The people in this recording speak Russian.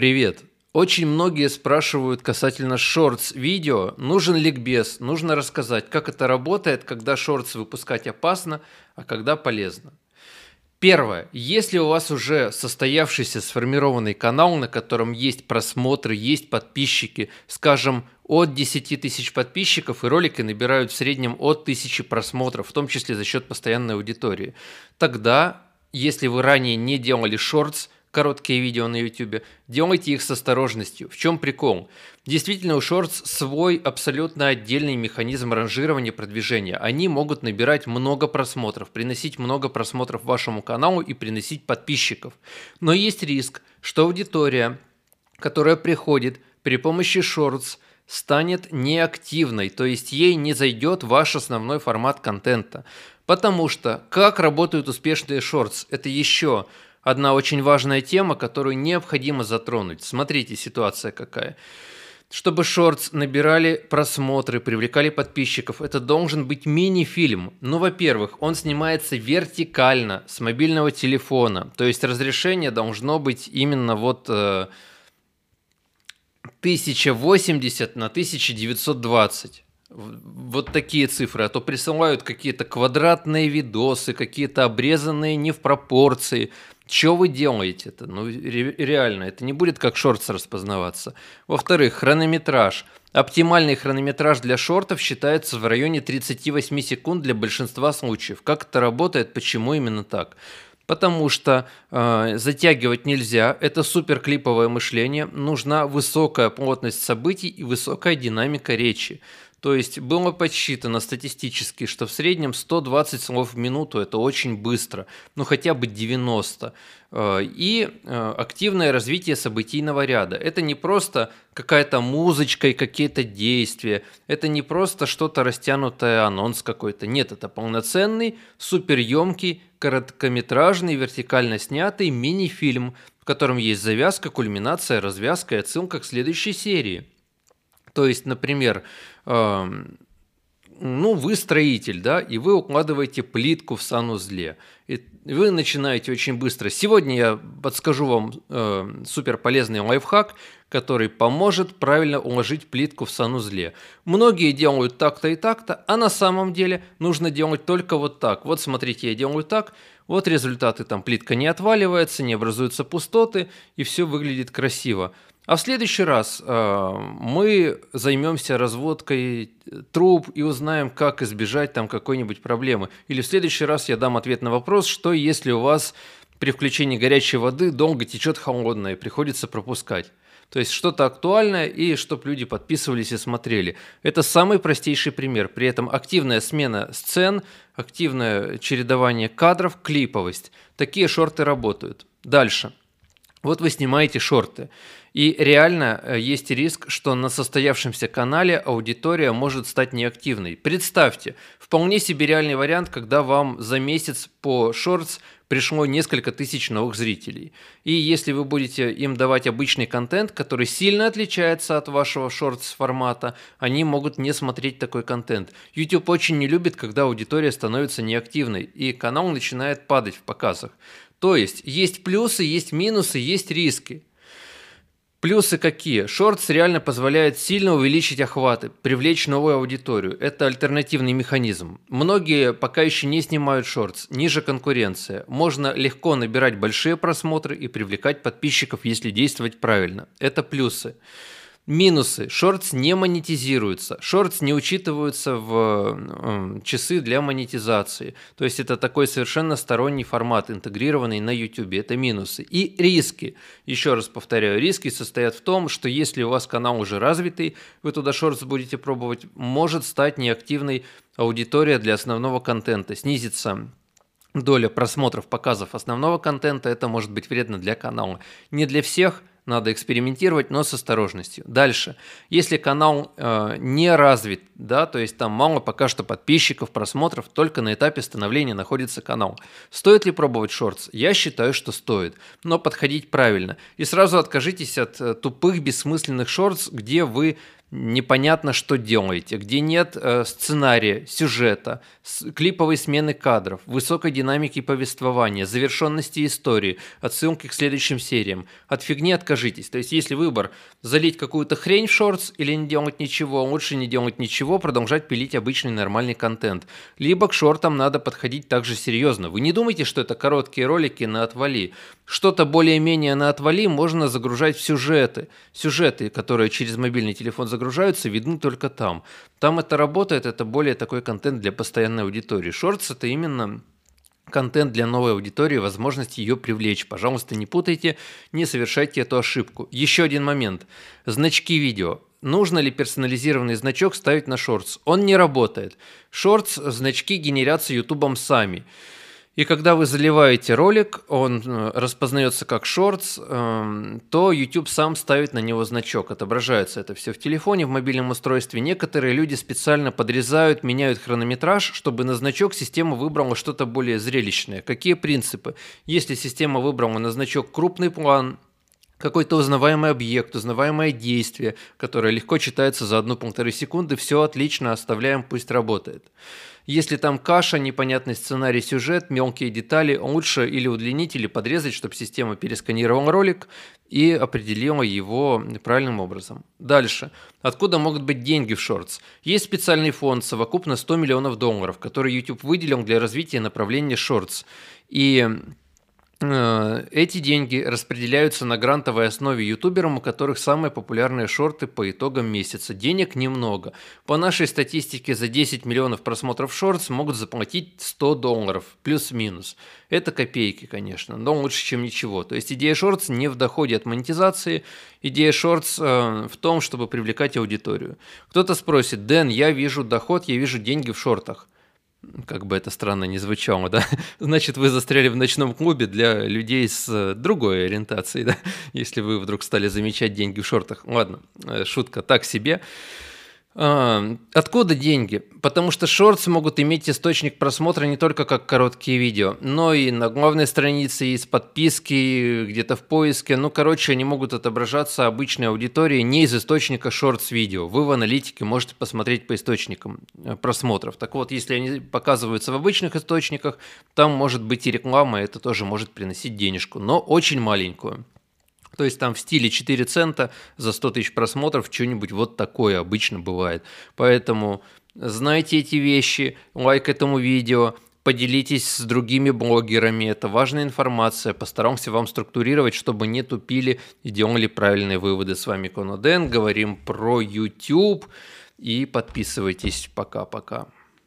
Привет! Очень многие спрашивают касательно шортс видео, нужен ликбез, нужно рассказать, как это работает, когда шортс выпускать опасно, а когда полезно. Первое. Если у вас уже состоявшийся сформированный канал, на котором есть просмотры, есть подписчики, скажем, от 10 тысяч подписчиков, и ролики набирают в среднем от 1000 просмотров, в том числе за счет постоянной аудитории, тогда, если вы ранее не делали шортс, короткие видео на YouTube, делайте их с осторожностью. В чем прикол? Действительно, у Shorts свой абсолютно отдельный механизм ранжирования продвижения. Они могут набирать много просмотров, приносить много просмотров вашему каналу и приносить подписчиков. Но есть риск, что аудитория, которая приходит при помощи Shorts, станет неактивной, то есть ей не зайдет ваш основной формат контента. Потому что как работают успешные шортс? Это еще одна очень важная тема, которую необходимо затронуть. Смотрите, ситуация какая. Чтобы шортс набирали просмотры, привлекали подписчиков, это должен быть мини-фильм. Ну, во-первых, он снимается вертикально с мобильного телефона, то есть разрешение должно быть именно вот э, 1080 на 1920 вот такие цифры, а то присылают какие-то квадратные видосы, какие-то обрезанные не в пропорции. Что вы делаете это? Ну, ре- реально, это не будет как шортс распознаваться. Во-вторых, хронометраж. Оптимальный хронометраж для шортов считается в районе 38 секунд для большинства случаев. Как это работает, почему именно так? Потому что э, затягивать нельзя, это суперклиповое мышление, нужна высокая плотность событий и высокая динамика речи. То есть было подсчитано статистически, что в среднем 120 слов в минуту – это очень быстро, ну хотя бы 90. Э, и э, активное развитие событийного ряда. Это не просто какая-то музычка и какие-то действия, это не просто что-то растянутое, анонс какой-то. Нет, это полноценный, суперемкий, короткометражный, вертикально снятый мини-фильм, в котором есть завязка, кульминация, развязка и отсылка к следующей серии. То есть, например, ну, вы строитель, да, и вы укладываете плитку в санузле. И вы начинаете очень быстро. Сегодня я подскажу вам э, супер полезный лайфхак, который поможет правильно уложить плитку в санузле. Многие делают так-то и так-то, а на самом деле нужно делать только вот так. Вот смотрите, я делаю так, вот результаты, там плитка не отваливается, не образуются пустоты, и все выглядит красиво. А в следующий раз э, мы займемся разводкой труб и узнаем, как избежать там какой-нибудь проблемы. Или в следующий раз я дам ответ на вопрос, что если у вас при включении горячей воды долго течет холодная приходится пропускать. То есть что-то актуальное и чтобы люди подписывались и смотрели. Это самый простейший пример. При этом активная смена сцен, активное чередование кадров, клиповость. Такие шорты работают. Дальше. Вот вы снимаете шорты. И реально э, есть риск, что на состоявшемся канале аудитория может стать неактивной. Представьте, вполне себе реальный вариант, когда вам за месяц по шортс пришло несколько тысяч новых зрителей. И если вы будете им давать обычный контент, который сильно отличается от вашего шортс формата, они могут не смотреть такой контент. YouTube очень не любит, когда аудитория становится неактивной, и канал начинает падать в показах. То есть есть плюсы, есть минусы, есть риски. Плюсы какие? Шортс реально позволяет сильно увеличить охваты, привлечь новую аудиторию. Это альтернативный механизм. Многие пока еще не снимают шортс, ниже конкуренция. Можно легко набирать большие просмотры и привлекать подписчиков, если действовать правильно. Это плюсы. Минусы. Шортс не монетизируются. Шортс не учитываются в часы для монетизации. То есть это такой совершенно сторонний формат, интегрированный на YouTube. Это минусы. И риски. Еще раз повторяю, риски состоят в том, что если у вас канал уже развитый, вы туда шортс будете пробовать, может стать неактивной аудитория для основного контента. Снизится доля просмотров, показов основного контента, это может быть вредно для канала. Не для всех, надо экспериментировать, но с осторожностью. Дальше. Если канал э, не развит, да, то есть там мало пока что подписчиков, просмотров, только на этапе становления находится канал. Стоит ли пробовать шортс? Я считаю, что стоит, но подходить правильно. И сразу откажитесь от э, тупых, бессмысленных шортс, где вы непонятно, что делаете, где нет э, сценария, сюжета, с, клиповой смены кадров, высокой динамики повествования, завершенности истории, отсылки к следующим сериям. От фигни откажитесь. То есть, если выбор залить какую-то хрень в шортс или не делать ничего, лучше не делать ничего, продолжать пилить обычный нормальный контент. Либо к шортам надо подходить также серьезно. Вы не думайте, что это короткие ролики на отвали. Что-то более-менее на отвали можно загружать в сюжеты. Сюжеты, которые через мобильный телефон загружаются, загружаются, видны только там. Там это работает, это более такой контент для постоянной аудитории. Шортс это именно контент для новой аудитории, возможность ее привлечь. Пожалуйста, не путайте, не совершайте эту ошибку. Еще один момент. Значки видео. Нужно ли персонализированный значок ставить на шортс? Он не работает. Шортс значки генерятся ютубом сами. И когда вы заливаете ролик, он э, распознается как шортс, эм, то YouTube сам ставит на него значок. Отображается это все в телефоне, в мобильном устройстве. Некоторые люди специально подрезают, меняют хронометраж, чтобы на значок система выбрала что-то более зрелищное. Какие принципы? Если система выбрала на значок крупный план, какой-то узнаваемый объект, узнаваемое действие, которое легко читается за одну-полторы секунды, все отлично, оставляем, пусть работает. Если там каша, непонятный сценарий, сюжет, мелкие детали, лучше или удлинить, или подрезать, чтобы система пересканировала ролик и определила его правильным образом. Дальше. Откуда могут быть деньги в шортс? Есть специальный фонд, совокупно 100 миллионов долларов, который YouTube выделил для развития направления шортс. И эти деньги распределяются на грантовой основе ютуберам, у которых самые популярные шорты по итогам месяца. Денег немного. По нашей статистике за 10 миллионов просмотров шортс могут заплатить 100 долларов, плюс-минус. Это копейки, конечно, но лучше, чем ничего. То есть идея шортс не в доходе от монетизации, идея шортс э, в том, чтобы привлекать аудиторию. Кто-то спросит, Дэн, я вижу доход, я вижу деньги в шортах как бы это странно не звучало, да, значит, вы застряли в ночном клубе для людей с э, другой ориентацией, да, если вы вдруг стали замечать деньги в шортах. Ладно, э, шутка так себе. А, откуда деньги? Потому что шортс могут иметь источник просмотра не только как короткие видео, но и на главной странице, из подписки, где-то в поиске. Ну, короче, они могут отображаться обычной аудитории не из источника шортс видео. Вы в аналитике можете посмотреть по источникам э, просмотров. Так вот, если они показываются в обычных источниках, там может быть и реклама, это тоже может приносить денежку, но очень маленькую. То есть там в стиле 4 цента за 100 тысяч просмотров что-нибудь вот такое обычно бывает. Поэтому знайте эти вещи, лайк этому видео, поделитесь с другими блогерами, это важная информация, постараемся вам структурировать, чтобы не тупили и делали правильные выводы. С вами Коноден, говорим про YouTube и подписывайтесь. Пока-пока.